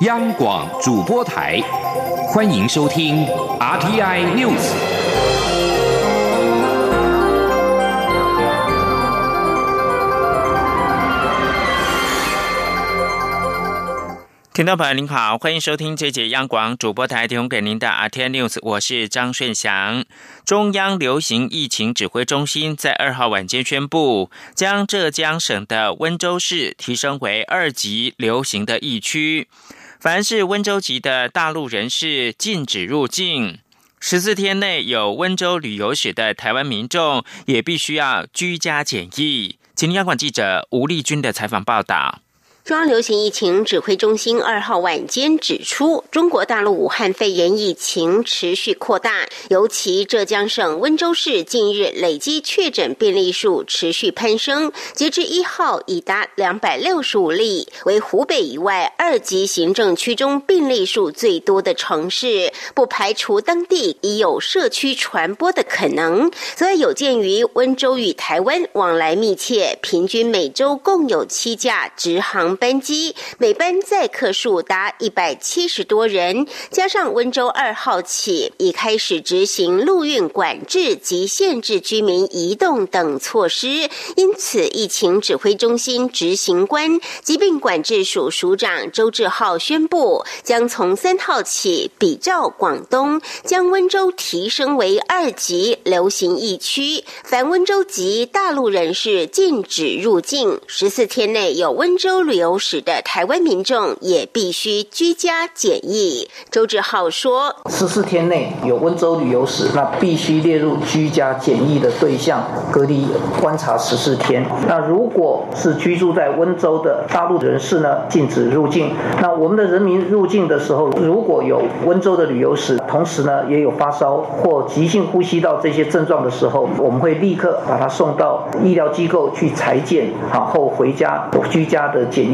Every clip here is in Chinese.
央广主播台，欢迎收听 RTI News。听众朋友您好，欢迎收听这节央广主播台提供给您的 RTI News，我是张顺祥。中央流行疫情指挥中心在二号晚间宣布，将浙江省的温州市提升为二级流行的疫区。凡是温州籍的大陆人士禁止入境，十四天内有温州旅游史的台湾民众也必须要居家检疫。请央广记者吴丽君的采访报道。中央流行疫情指挥中心二号晚间指出，中国大陆武汉肺炎疫情持续扩大，尤其浙江省温州市近日累计确诊病例数持续攀升，截至一号已达两百六十五例，为湖北以外二级行政区中病例数最多的城市，不排除当地已有社区传播的可能。则，有鉴于温州与台湾往来密切，平均每周共有七架直航。班机每班载客数达一百七十多人，加上温州二号起已开始执行陆运管制及限制居民移动等措施，因此疫情指挥中心执行官、疾病管制署署长周志浩宣布，将从三号起比照广东，将温州提升为二级流行疫区，凡温州籍大陆人士禁止入境，十四天内有温州旅游。有史的台湾民众也必须居家检疫。周志浩说：“十四天内有温州旅游史，那必须列入居家检疫的对象，隔离观察十四天。那如果是居住在温州的大陆人士呢，禁止入境。那我们的人民入境的时候，如果有温州的旅游史，同时呢也有发烧或急性呼吸道这些症状的时候，我们会立刻把他送到医疗机构去裁剪，然后回家居家的检。”疫，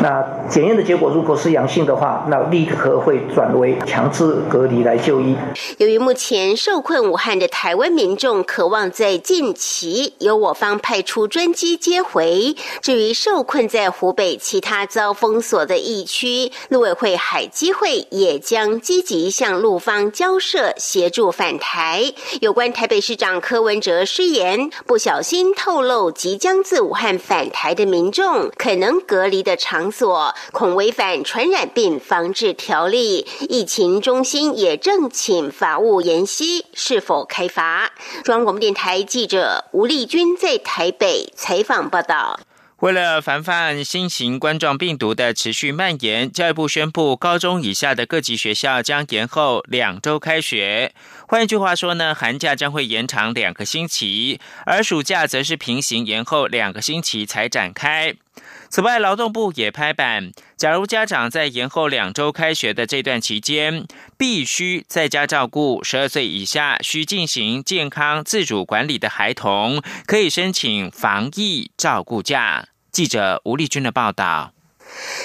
那检验的结果如果是阳性的话，那立刻会转为强制隔离来就医。由于目前受困武汉的台湾民众渴望在近期由我方派出专机接回，至于受困在湖北其他遭封锁的疫区，陆委会海基会也将积极向陆方交涉协助返台。有关台北市长柯文哲失言，不小心透露即将自武汉返台的民众可能隔。离的场所恐违反传染病防治条例，疫情中心也正请法务研析是否开罚。中央广播电台记者吴丽君在台北采访报道。为了防范新型冠状病毒的持续蔓延，教育部宣布，高中以下的各级学校将延后两周开学。换句话说呢，寒假将会延长两个星期，而暑假则是平行延后两个星期才展开。此外，劳动部也拍板，假如家长在延后两周开学的这段期间，必须在家照顾十二岁以下需进行健康自主管理的孩童，可以申请防疫照顾假。记者吴丽君的报道。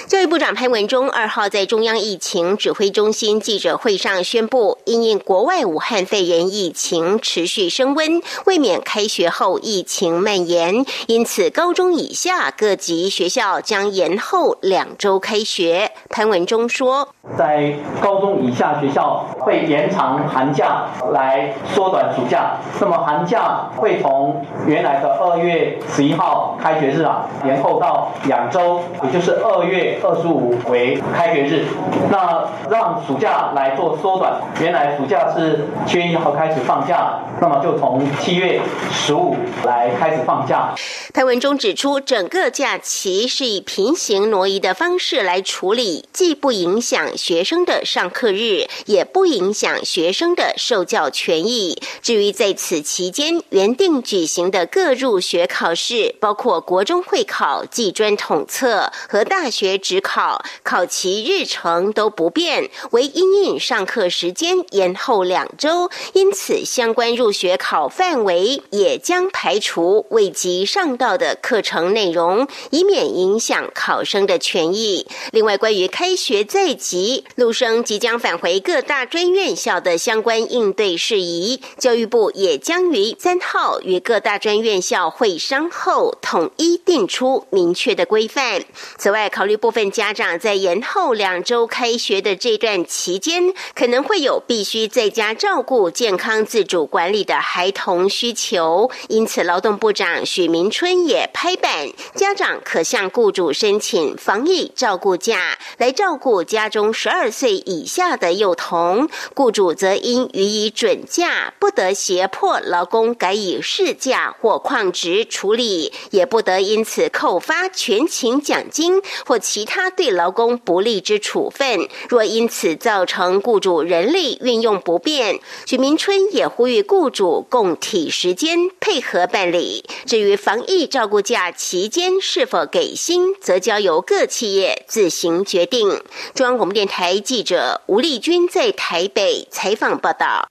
教育部长潘文忠二号在中央疫情指挥中心记者会上宣布，因应国外武汉肺炎疫情持续升温，未免开学后疫情蔓延，因此高中以下各级学校将延后两周开学。潘文忠说，在高中以下学校会延长寒假来缩短暑假，那么寒假会从原来的二月十一号开学日啊，延后到两周，也就是二。二月二十五为开学日，那让暑假来做缩短。原来暑假是七月一号开始放假，那么就从七月十五来开始放假。潘文中指出，整个假期是以平行挪移的方式来处理，既不影响学生的上课日，也不影响学生的受教权益。至于在此期间原定举行的各入学考试，包括国中会考、技专统测和大大学只考考期日程都不变，为因应上课时间延后两周，因此相关入学考范围也将排除未及上到的课程内容，以免影响考生的权益。另外，关于开学在即，陆生即将返回各大专院校的相关应对事宜，教育部也将于三号与各大专院校会商后，统一定出明确的规范。此外，考虑部分家长在延后两周开学的这段期间，可能会有必须在家照顾、健康自主管理的孩童需求，因此劳动部长许明春也拍板，家长可向雇主申请防疫照顾假，来照顾家中十二岁以下的幼童，雇主则应予以准假，不得胁迫劳工改以事假或旷职处理，也不得因此扣发全勤奖金。或其他对劳工不利之处分，若因此造成雇主人力运用不便，许明春也呼吁雇主共体时间配合办理。至于防疫照顾假期间是否给薪，则交由各企业自行决定。中央广播电台记者吴丽君在台北采访报道。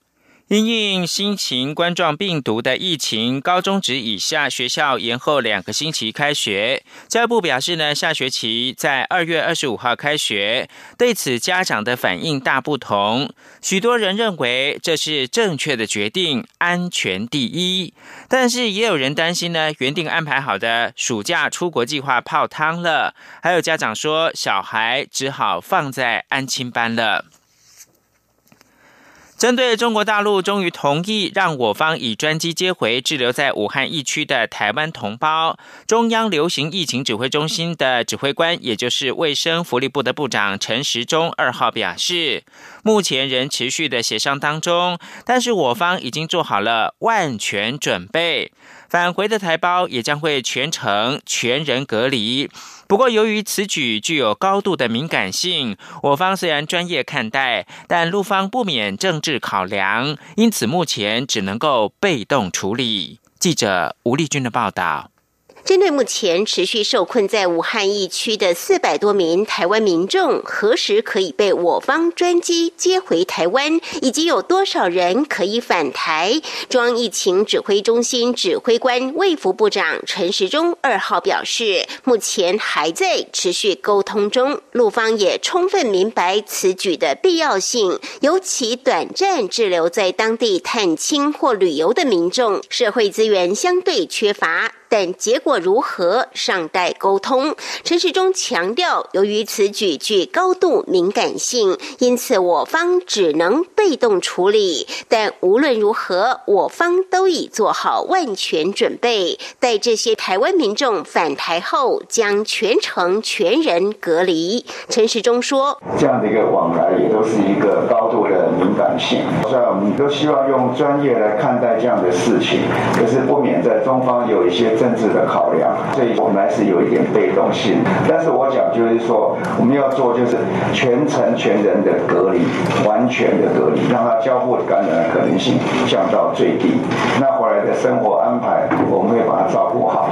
因应新型冠状病毒的疫情，高中职以下学校延后两个星期开学。教育部表示呢，下学期在二月二十五号开学。对此，家长的反应大不同。许多人认为这是正确的决定，安全第一。但是也有人担心呢，原定安排好的暑假出国计划泡汤了。还有家长说，小孩只好放在安亲班了。针对中国大陆终于同意让我方以专机接回滞留在武汉疫区的台湾同胞，中央流行疫情指挥中心的指挥官，也就是卫生福利部的部长陈时中二号表示，目前仍持续的协商当中，但是我方已经做好了万全准备。返回的台胞也将会全程全人隔离。不过，由于此举具有高度的敏感性，我方虽然专业看待，但陆方不免政治考量，因此目前只能够被动处理。记者吴丽君的报道。针对目前持续受困在武汉疫区的四百多名台湾民众，何时可以被我方专机接回台湾，以及有多少人可以返台？中央疫情指挥中心指挥官卫福部长陈时中二号表示，目前还在持续沟通中，陆方也充分明白此举的必要性，尤其短暂滞留在当地探亲或旅游的民众，社会资源相对缺乏。但结果如何尚待沟通。陈时中强调，由于此举具高度敏感性，因此我方只能被动处理。但无论如何，我方都已做好万全准备。待这些台湾民众返台后，将全程全人隔离。陈时中说：“这样的一个往来也都是一个高感性，所以我们都希望用专业来看待这样的事情，可是不免在中方有一些。”政治的考量，所以我们还是有一点被动性。但是我讲就是说，我们要做就是全程全人的隔离，完全的隔离，让他交互感染的可能性降到最低。那回来的生活安排，我们会把它照顾好。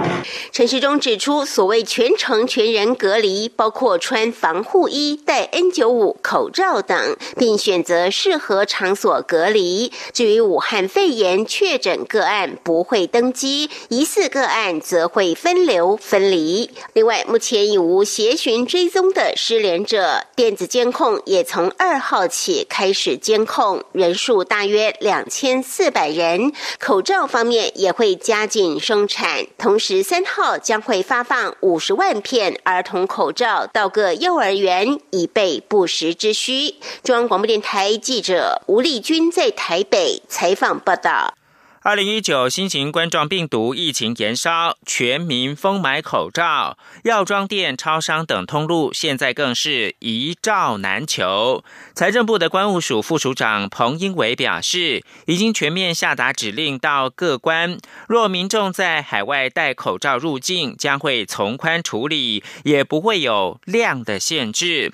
陈时中指出，所谓全程全人隔离，包括穿防护衣、戴 N 九五口罩等，并选择适合和场所隔离。至于武汉肺炎确诊个案，不会登机，疑似个。案则会分流分离。另外，目前已无协寻追踪的失联者，电子监控也从二号起开始监控，人数大约两千四百人。口罩方面也会加紧生产，同时三号将会发放五十万片儿童口罩到各幼儿园，以备不时之需。中央广播电台记者吴丽君在台北采访报道。二零一九新型冠状病毒疫情延烧，全民疯买口罩，药妆店、超商等通路现在更是一罩难求。财政部的关务署副署长彭英伟表示，已经全面下达指令到各关，若民众在海外戴口罩入境，将会从宽处理，也不会有量的限制。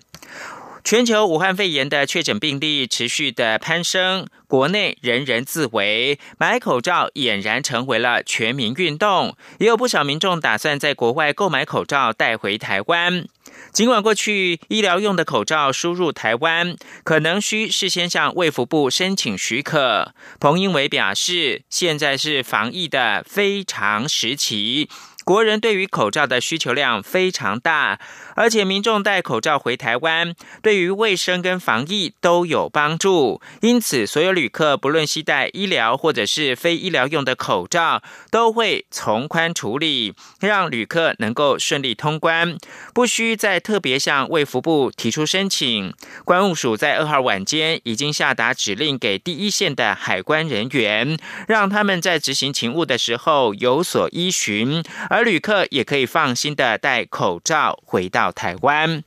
全球武汉肺炎的确诊病例持续的攀升，国内人人自危，买口罩俨然成为了全民运动。也有不少民众打算在国外购买口罩带回台湾。尽管过去医疗用的口罩输入台湾可能需事先向卫福部申请许可，彭英伟表示，现在是防疫的非常时期，国人对于口罩的需求量非常大。而且民众戴口罩回台湾，对于卫生跟防疫都有帮助。因此，所有旅客不论携带医疗或者是非医疗用的口罩，都会从宽处理，让旅客能够顺利通关，不需再特别向卫福部提出申请。关务署在二号晚间已经下达指令给第一线的海关人员，让他们在执行勤务的时候有所依循，而旅客也可以放心的戴口罩回到到台湾。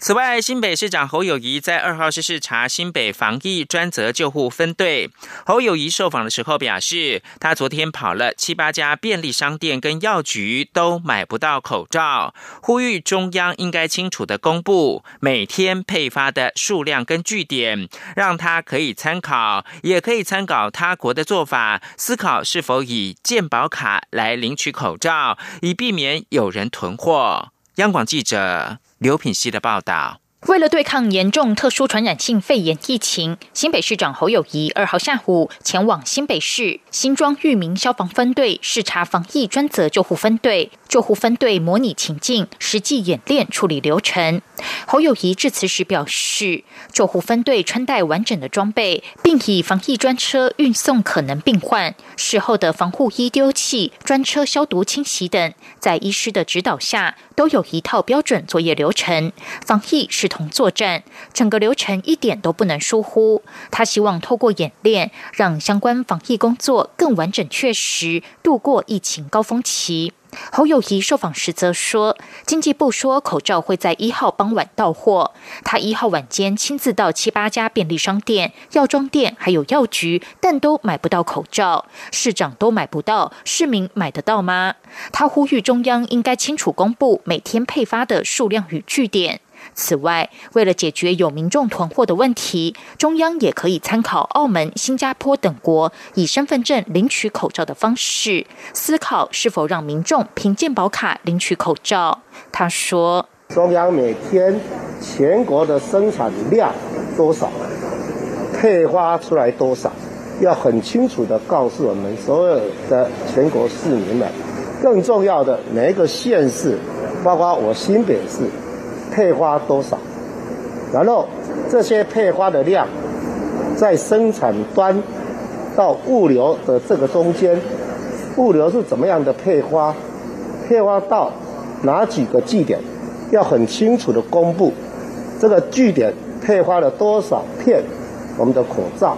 此外，新北市长侯友谊在二号是视察新北防疫专责救护分队。侯友谊受访的时候表示，他昨天跑了七八家便利商店跟药局，都买不到口罩，呼吁中央应该清楚的公布每天配发的数量跟据点，让他可以参考，也可以参考他国的做法，思考是否以健保卡来领取口罩，以避免有人囤货。央广记者。刘品希的报道。为了对抗严重特殊传染性肺炎疫情，新北市长侯友谊二号下午前往新北市新庄裕民消防分队视察防疫专责救护分队，救护分队模拟情境，实际演练处理流程。侯友谊致辞时表示，救护分队穿戴完整的装备，并以防疫专车运送可能病患，事后的防护衣丢弃、专车消毒清洗等，在医师的指导下，都有一套标准作业流程。防疫是。同作战，整个流程一点都不能疏忽。他希望透过演练，让相关防疫工作更完整确实，度过疫情高峰期。侯友谊受访时则说，经济部说口罩会在一号傍晚到货，他一号晚间亲自到七八家便利商店、药妆店还有药局，但都买不到口罩。市长都买不到，市民买得到吗？他呼吁中央应该清楚公布每天配发的数量与据点。此外，为了解决有民众囤货的问题，中央也可以参考澳门、新加坡等国以身份证领取口罩的方式，思考是否让民众凭健保卡领取口罩。他说：“中央每天全国的生产量多少，配发出来多少，要很清楚的告诉我们所有的全国市民们。更重要的，每一个县市，包括我新北市。”配花多少？然后这些配花的量，在生产端到物流的这个中间，物流是怎么样的配花？配花到哪几个据点？要很清楚的公布这个据点配花了多少片我们的口罩。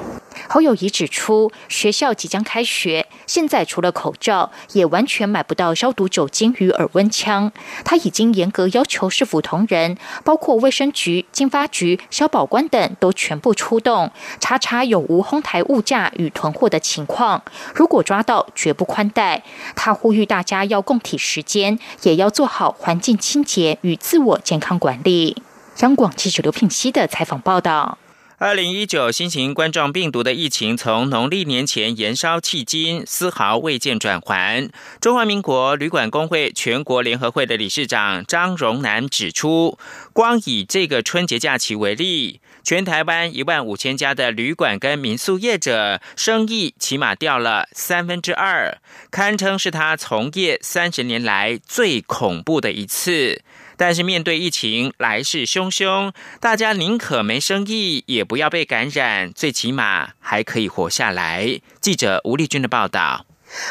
侯友谊指出，学校即将开学，现在除了口罩，也完全买不到消毒酒精与耳温枪。他已经严格要求市府同仁，包括卫生局、经发局、消保官等，都全部出动，查查有无哄抬物价与囤货的情况。如果抓到，绝不宽待。他呼吁大家要共体时间，也要做好环境清洁与自我健康管理。央广记者刘聘熙的采访报道。二零一九新型冠状病毒的疫情从农历年前延烧迄今，丝毫未见转缓。中华民国旅馆工会全国联合会的理事长张荣南指出，光以这个春节假期为例，全台湾一万五千家的旅馆跟民宿业者生意起码掉了三分之二，堪称是他从业三十年来最恐怖的一次。但是面对疫情来势汹汹，大家宁可没生意，也不要被感染，最起码还可以活下来。记者吴丽君的报道。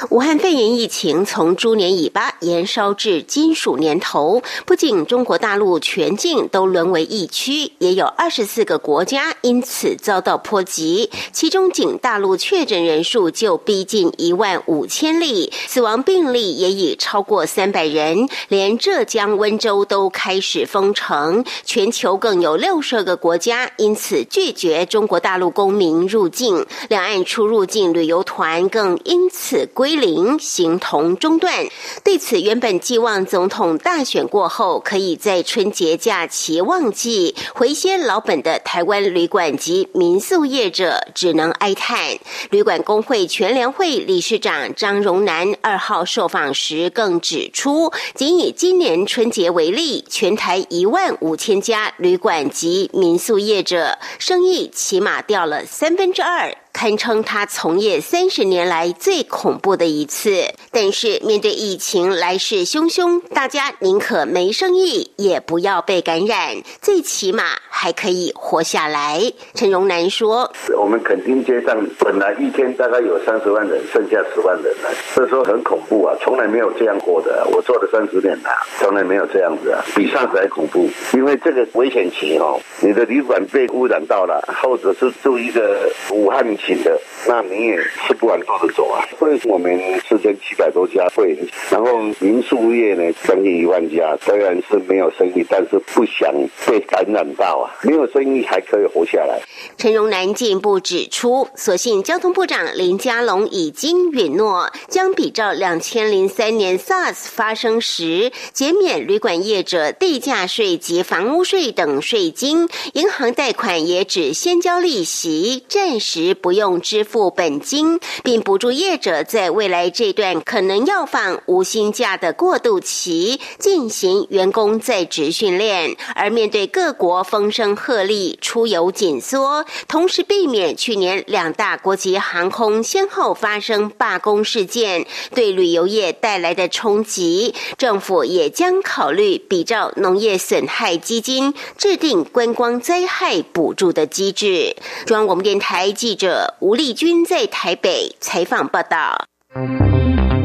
武汉肺炎疫情从猪年尾巴延烧至金属年头，不仅中国大陆全境都沦为疫区，也有二十四个国家因此遭到波及。其中，仅大陆确诊人数就逼近一万五千例，死亡病例也已超过三百人。连浙江温州都开始封城，全球更有六十个国家因此拒绝中国大陆公民入境，两岸出入境旅游团更因此。归零，形同中断。对此，原本寄望总统大选过后可以在春节假期旺季回先老本的台湾旅馆及民宿业者，只能哀叹。旅馆工会全联会理事长张荣南二号受访时更指出，仅以今年春节为例，全台一万五千家旅馆及民宿业者生意起码掉了三分之二。堪称他从业三十年来最恐怖的一次。但是面对疫情来势汹汹，大家宁可没生意，也不要被感染，最起码还可以活下来。陈荣南说：“我们垦丁街上本来一天大概有三十万人，剩下十万人了，所以说很恐怖啊，从来没有这样过的。我做了三十年了，从来没有这样子啊，比上次还恐怖。因为这个危险期哦，你的旅馆被污染到了，或者是住一个武汉的，那你也吃不完兜着走啊。所以我们四千七百多家会，然后民宿业呢将近一万家，虽然是没有生意，但是不想被感染到啊，没有生意还可以活下来。”陈荣南进一步指出，所幸交通部长林佳龙已经允诺，将比照两千零三年 SARS 发生时减免旅馆业者地价税及房屋税等税金，银行贷款也只先交利息，暂时不不用支付本金，并补助业者在未来这段可能要放无薪假的过渡期进行员工在职训练。而面对各国风声鹤唳，出游紧缩。同时避免去年两大国际航空先后发生罢工事件对旅游业带来的冲击，政府也将考虑比照农业损害基金制定观光灾害补助的机制。中央广播电台记者吴丽君在台北采访报道。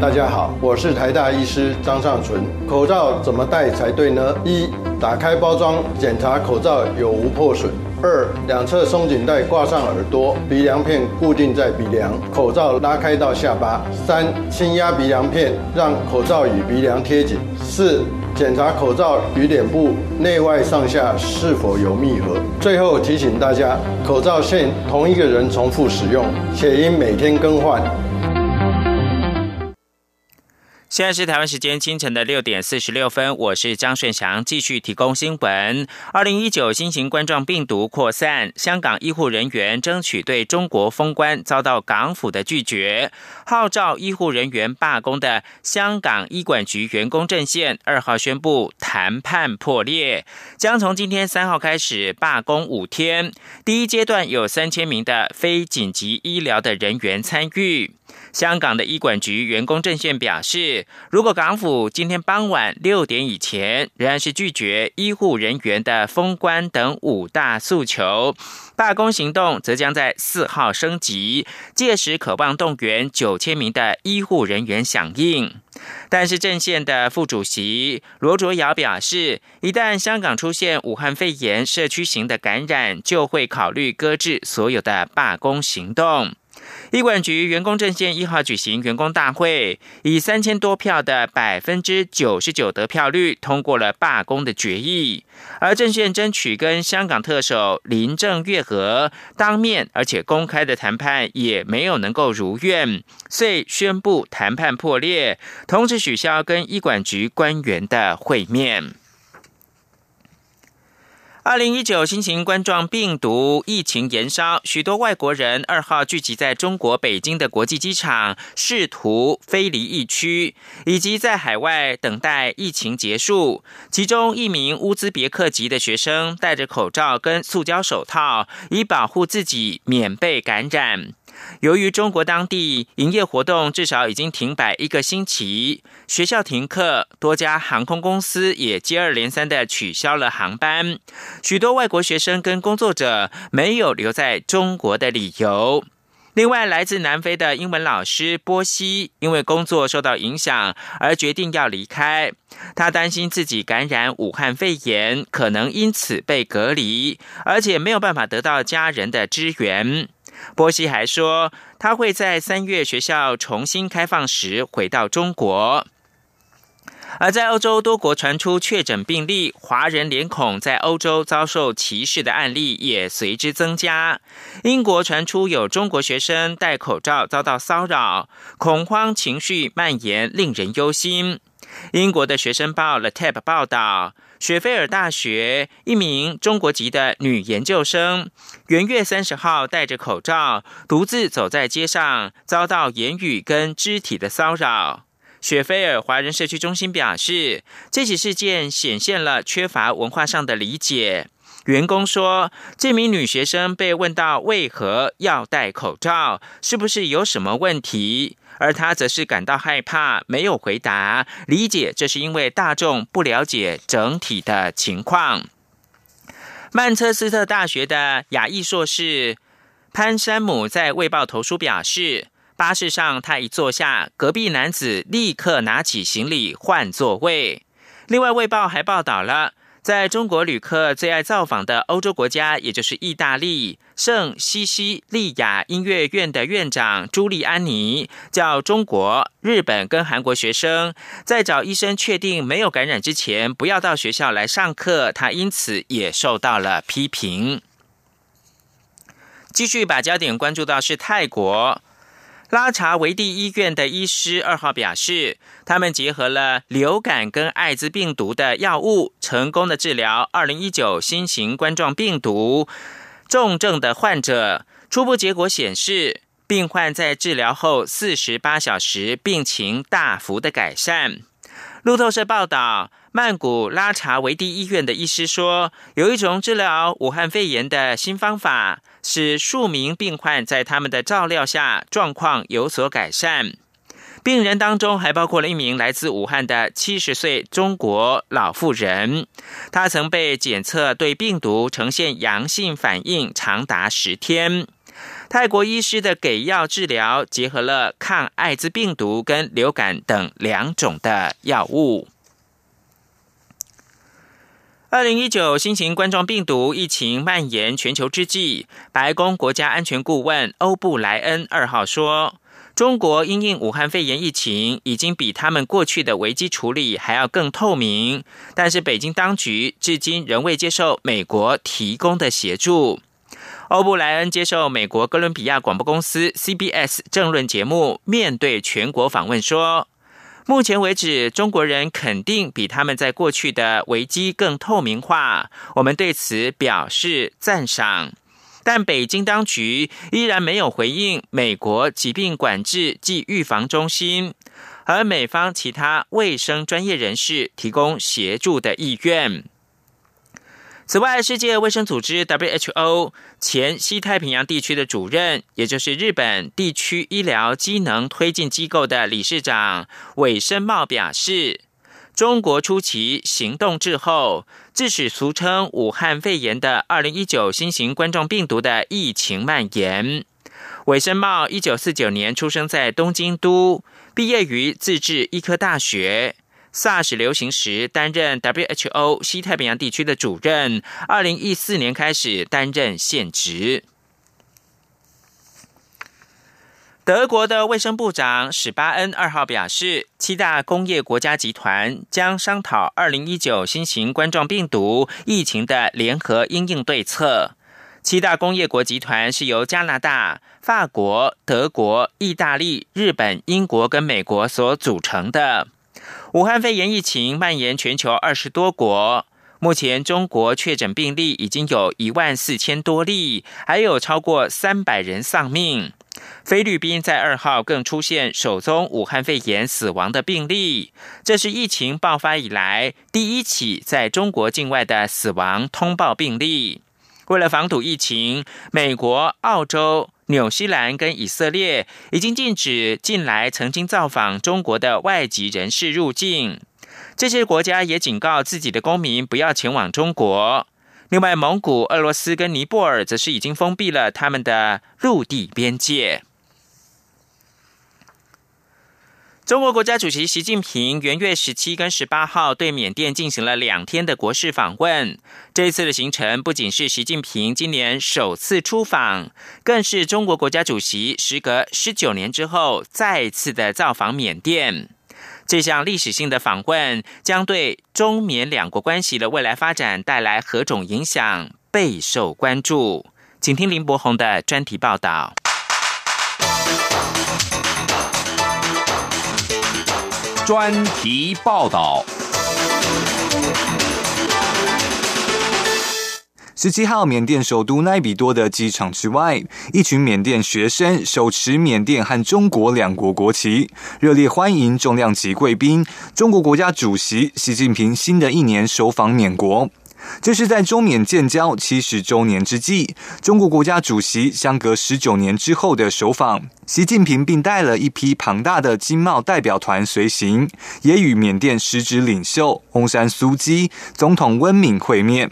大家好，我是台大医师张尚存。口罩怎么戴才对呢？一、打开包装，检查口罩有无破损。二、两侧松紧带挂上耳朵，鼻梁片固定在鼻梁，口罩拉开到下巴。三、轻压鼻梁片，让口罩与鼻梁贴紧。四、检查口罩与脸部内外上下是否有密合。最后提醒大家，口罩限同一个人重复使用，且应每天更换。现在是台湾时间清晨的六点四十六分，我是张顺祥，继续提供新闻。二零一九新型冠状病毒扩散，香港医护人员争取对中国封关，遭到港府的拒绝。号召医护人员罢工的香港医管局员工阵线二号宣布谈判破裂，将从今天三号开始罢工五天。第一阶段有三千名的非紧急医疗的人员参与。香港的医管局员工阵线表示，如果港府今天傍晚六点以前仍然是拒绝医护人员的封关等五大诉求，罢工行动则将在四号升级，届时渴望动员九千名的医护人员响应。但是阵线的副主席罗卓瑶表示，一旦香港出现武汉肺炎社区型的感染，就会考虑搁置所有的罢工行动。医管局员工阵线一号举行员工大会，以三千多票的百分之九十九得票率通过了罢工的决议。而阵线争取跟香港特首林郑月娥当面而且公开的谈判，也没有能够如愿，遂宣布谈判破裂，同时取消跟医管局官员的会面。二零一九新型冠状病毒疫情延烧，许多外国人二号聚集在中国北京的国际机场，试图飞离疫区，以及在海外等待疫情结束。其中一名乌兹别克籍的学生戴着口罩跟塑胶手套，以保护自己免被感染。由于中国当地营业活动至少已经停摆一个星期，学校停课，多家航空公司也接二连三的取消了航班，许多外国学生跟工作者没有留在中国的理由。另外，来自南非的英文老师波西因为工作受到影响而决定要离开，他担心自己感染武汉肺炎，可能因此被隔离，而且没有办法得到家人的支援。波西还说，他会在三月学校重新开放时回到中国。而在欧洲多国传出确诊病例，华人脸孔在欧洲遭受歧视的案例也随之增加。英国传出有中国学生戴口罩遭到骚扰，恐慌情绪蔓延，令人忧心。英国的学生报《The Tab》报道。雪菲尔大学一名中国籍的女研究生，元月三十号戴着口罩，独自走在街上，遭到言语跟肢体的骚扰。雪菲尔华人社区中心表示，这起事件显现了缺乏文化上的理解。员工说，这名女学生被问到为何要戴口罩，是不是有什么问题，而他则是感到害怕，没有回答。理解这是因为大众不了解整体的情况。曼彻斯特大学的亚裔硕士潘山姆在《卫报》投书表示，巴士上他一坐下，隔壁男子立刻拿起行李换座位。另外，《卫报》还报道了。在中国旅客最爱造访的欧洲国家，也就是意大利，圣西西利亚音乐院的院长朱利安尼叫中国、日本跟韩国学生在找医生确定没有感染之前，不要到学校来上课。他因此也受到了批评。继续把焦点关注到是泰国。拉查维蒂医院的医师二号表示，他们结合了流感跟艾滋病毒的药物，成功的治疗二零一九新型冠状病毒重症的患者。初步结果显示，病患在治疗后四十八小时病情大幅的改善。路透社报道。曼谷拉查维蒂医院的医师说，有一种治疗武汉肺炎的新方法，使数名病患在他们的照料下状况有所改善。病人当中还包括了一名来自武汉的七十岁中国老妇人，她曾被检测对病毒呈现阳性反应长达十天。泰国医师的给药治疗结合了抗艾滋病毒跟流感等两种的药物。二零一九新型冠状病毒疫情蔓延全球之际，白宫国家安全顾问欧布莱恩二号说，中国因应武汉肺炎疫情，已经比他们过去的危机处理还要更透明。但是，北京当局至今仍未接受美国提供的协助。欧布莱恩接受美国哥伦比亚广播公司 CBS 政论节目，面对全国访问说。目前为止，中国人肯定比他们在过去的危机更透明化，我们对此表示赞赏。但北京当局依然没有回应美国疾病管制及预防中心和美方其他卫生专业人士提供协助的意愿。此外，世界卫生组织 （WHO） 前西太平洋地区的主任，也就是日本地区医疗机能推进机构的理事长尾生茂表示，中国初期行动滞后，致使俗称武汉肺炎的2019新型冠状病毒的疫情蔓延。尾生茂1949年出生在东京都，毕业于自治医科大学。SARS 流行时担任 WHO 西太平洋地区的主任，二零一四年开始担任现职。德国的卫生部长史巴恩二号表示，七大工业国家集团将商讨二零一九新型冠状病毒疫情的联合应应对策。七大工业国集团是由加拿大、法国、德国、意大利、日本、英国跟美国所组成的。武汉肺炎疫情蔓延全球二十多国，目前中国确诊病例已经有一万四千多例，还有超过三百人丧命。菲律宾在二号更出现首宗武汉肺炎死亡的病例，这是疫情爆发以来第一起在中国境外的死亡通报病例。为了防堵疫情，美国、澳洲。纽西兰跟以色列已经禁止近来曾经造访中国的外籍人士入境，这些国家也警告自己的公民不要前往中国。另外，蒙古、俄罗斯跟尼泊尔则是已经封闭了他们的陆地边界。中国国家主席习近平元月十七跟十八号对缅甸进行了两天的国事访问。这一次的行程不仅是习近平今年首次出访，更是中国国家主席时隔十九年之后再次的造访缅甸。这项历史性的访问将对中缅两国关系的未来发展带来何种影响，备受关注。请听林伯宏的专题报道。专题报道。十七号，缅甸首都奈比多的机场之外，一群缅甸学生手持缅甸和中国两国国旗，热烈欢迎重量级贵宾——中国国家主席习近平新的一年首访缅国。这是在中缅建交七十周年之际，中国国家主席相隔十九年之后的首访。习近平并带了一批庞大的经贸代表团随行，也与缅甸实职领袖翁山苏基、总统温敏会面。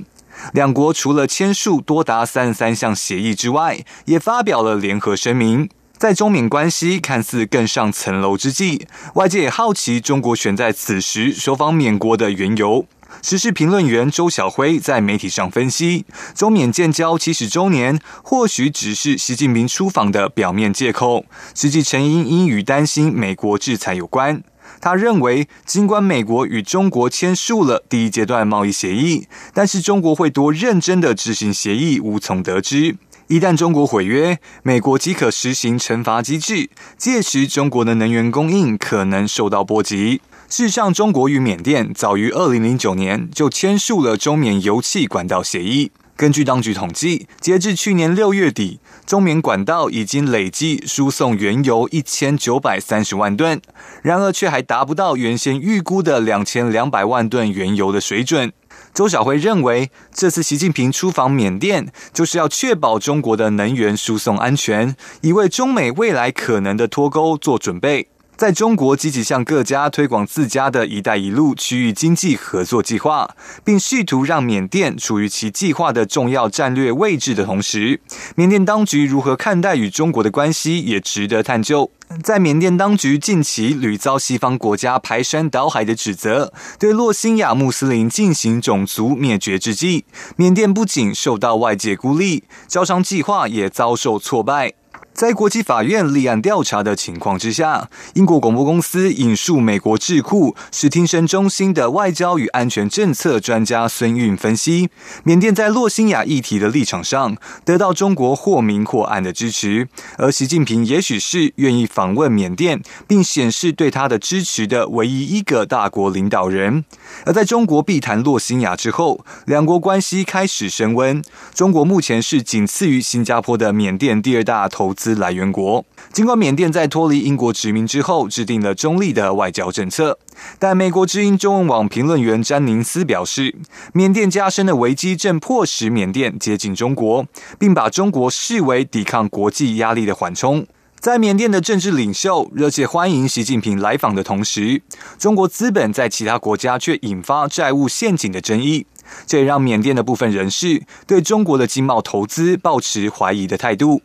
两国除了签署多达三十三项协议之外，也发表了联合声明。在中缅关系看似更上层楼之际，外界也好奇中国选在此时首访缅国的缘由。时事评论员周晓辉在媒体上分析，中缅建交七十周年或许只是习近平出访的表面借口，实际成因应与担心美国制裁有关。他认为，尽管美国与中国签署了第一阶段贸易协议，但是中国会多认真的执行协议，无从得知。一旦中国毁约，美国即可实行惩罚机制，届时中国的能源供应可能受到波及。事实上，中国与缅甸早于二零零九年就签署了中缅油气管道协议。根据当局统计，截至去年六月底，中缅管道已经累计输送原油一千九百三十万吨，然而却还达不到原先预估的两千两百万吨原油的水准。周晓辉认为，这次习近平出访缅甸，就是要确保中国的能源输送安全，以为中美未来可能的脱钩做准备。在中国积极向各家推广自家的一带一路区域经济合作计划，并试图让缅甸处于其计划的重要战略位置的同时，缅甸当局如何看待与中国的关系也值得探究。在缅甸当局近期屡遭西方国家排山倒海的指责，对洛辛亚穆斯林进行种族灭绝之际，缅甸不仅受到外界孤立，招商计划也遭受挫败。在国际法院立案调查的情况之下，英国广播公司引述美国智库史汀生中心的外交与安全政策专家孙运分析，缅甸在洛辛亚议题的立场上得到中国或明或暗的支持，而习近平也许是愿意访问缅甸并显示对他的支持的唯一一个大国领导人。而在中国避谈洛辛亚之后，两国关系开始升温。中国目前是仅次于新加坡的缅甸第二大投资资来源国。尽管缅甸在脱离英国殖民之后制定了中立的外交政策，但美国之音中文网评论员詹宁斯表示，缅甸加深的危机正迫使缅甸接近中国，并把中国视为抵抗国际压力的缓冲。在缅甸的政治领袖热切欢迎习近平来访的同时，中国资本在其他国家却引发债务陷阱的争议，这也让缅甸的部分人士对中国的经贸投资抱持怀疑的态度。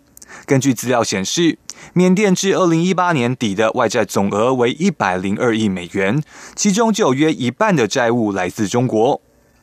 根据资料显示，缅甸至二零一八年底的外债总额为一百零二亿美元，其中就有约一半的债务来自中国。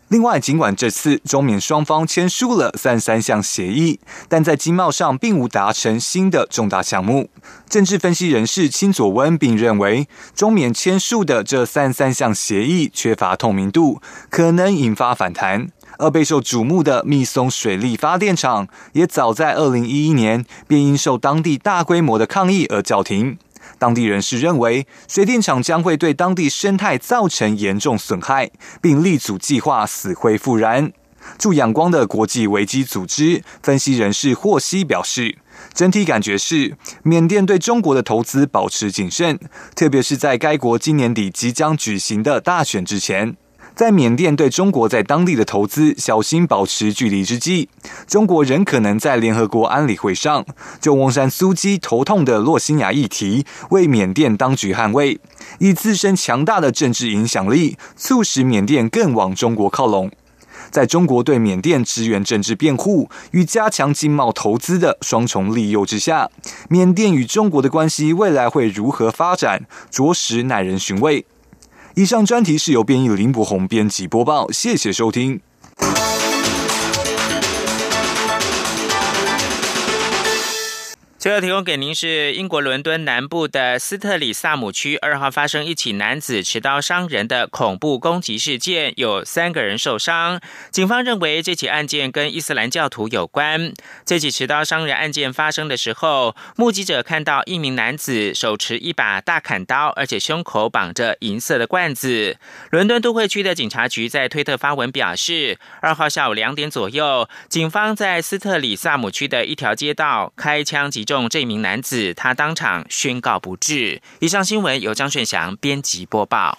另外，尽管这次中缅双方签署了三三项协议，但在经贸上并无达成新的重大项目。政治分析人士清佐温并认为，中缅签署的这三三项协议缺乏透明度，可能引发反弹。而备受瞩目的密松水利发电厂，也早在二零一一年便因受当地大规模的抗议而叫停。当地人士认为，水电厂将会对当地生态造成严重损害，并力阻计划死灰复燃。驻仰光的国际危机组织分析人士霍希表示，整体感觉是缅甸对中国的投资保持谨慎，特别是在该国今年底即将举行的大选之前。在缅甸对中国在当地的投资小心保持距离之际，中国仍可能在联合国安理会上就翁山苏基头痛的洛辛亚议题为缅甸当局捍卫，以自身强大的政治影响力促使缅甸更往中国靠拢。在中国对缅甸支援政治辩护与加强经贸投资的双重利诱之下，缅甸与中国的关系未来会如何发展，着实耐人寻味。以上专题是由编译林博宏编辑播报，谢谢收听。最后提供给您是英国伦敦南部的斯特里萨姆区二号发生一起男子持刀伤人的恐怖攻击事件，有三个人受伤。警方认为这起案件跟伊斯兰教徒有关。这起持刀伤人案件发生的时候，目击者看到一名男子手持一把大砍刀，而且胸口绑着银色的罐子。伦敦都会区的警察局在推特发文表示，二号下午两点左右，警方在斯特里萨姆区的一条街道开枪击中。这名男子，他当场宣告不治。以上新闻由张顺祥编辑播报。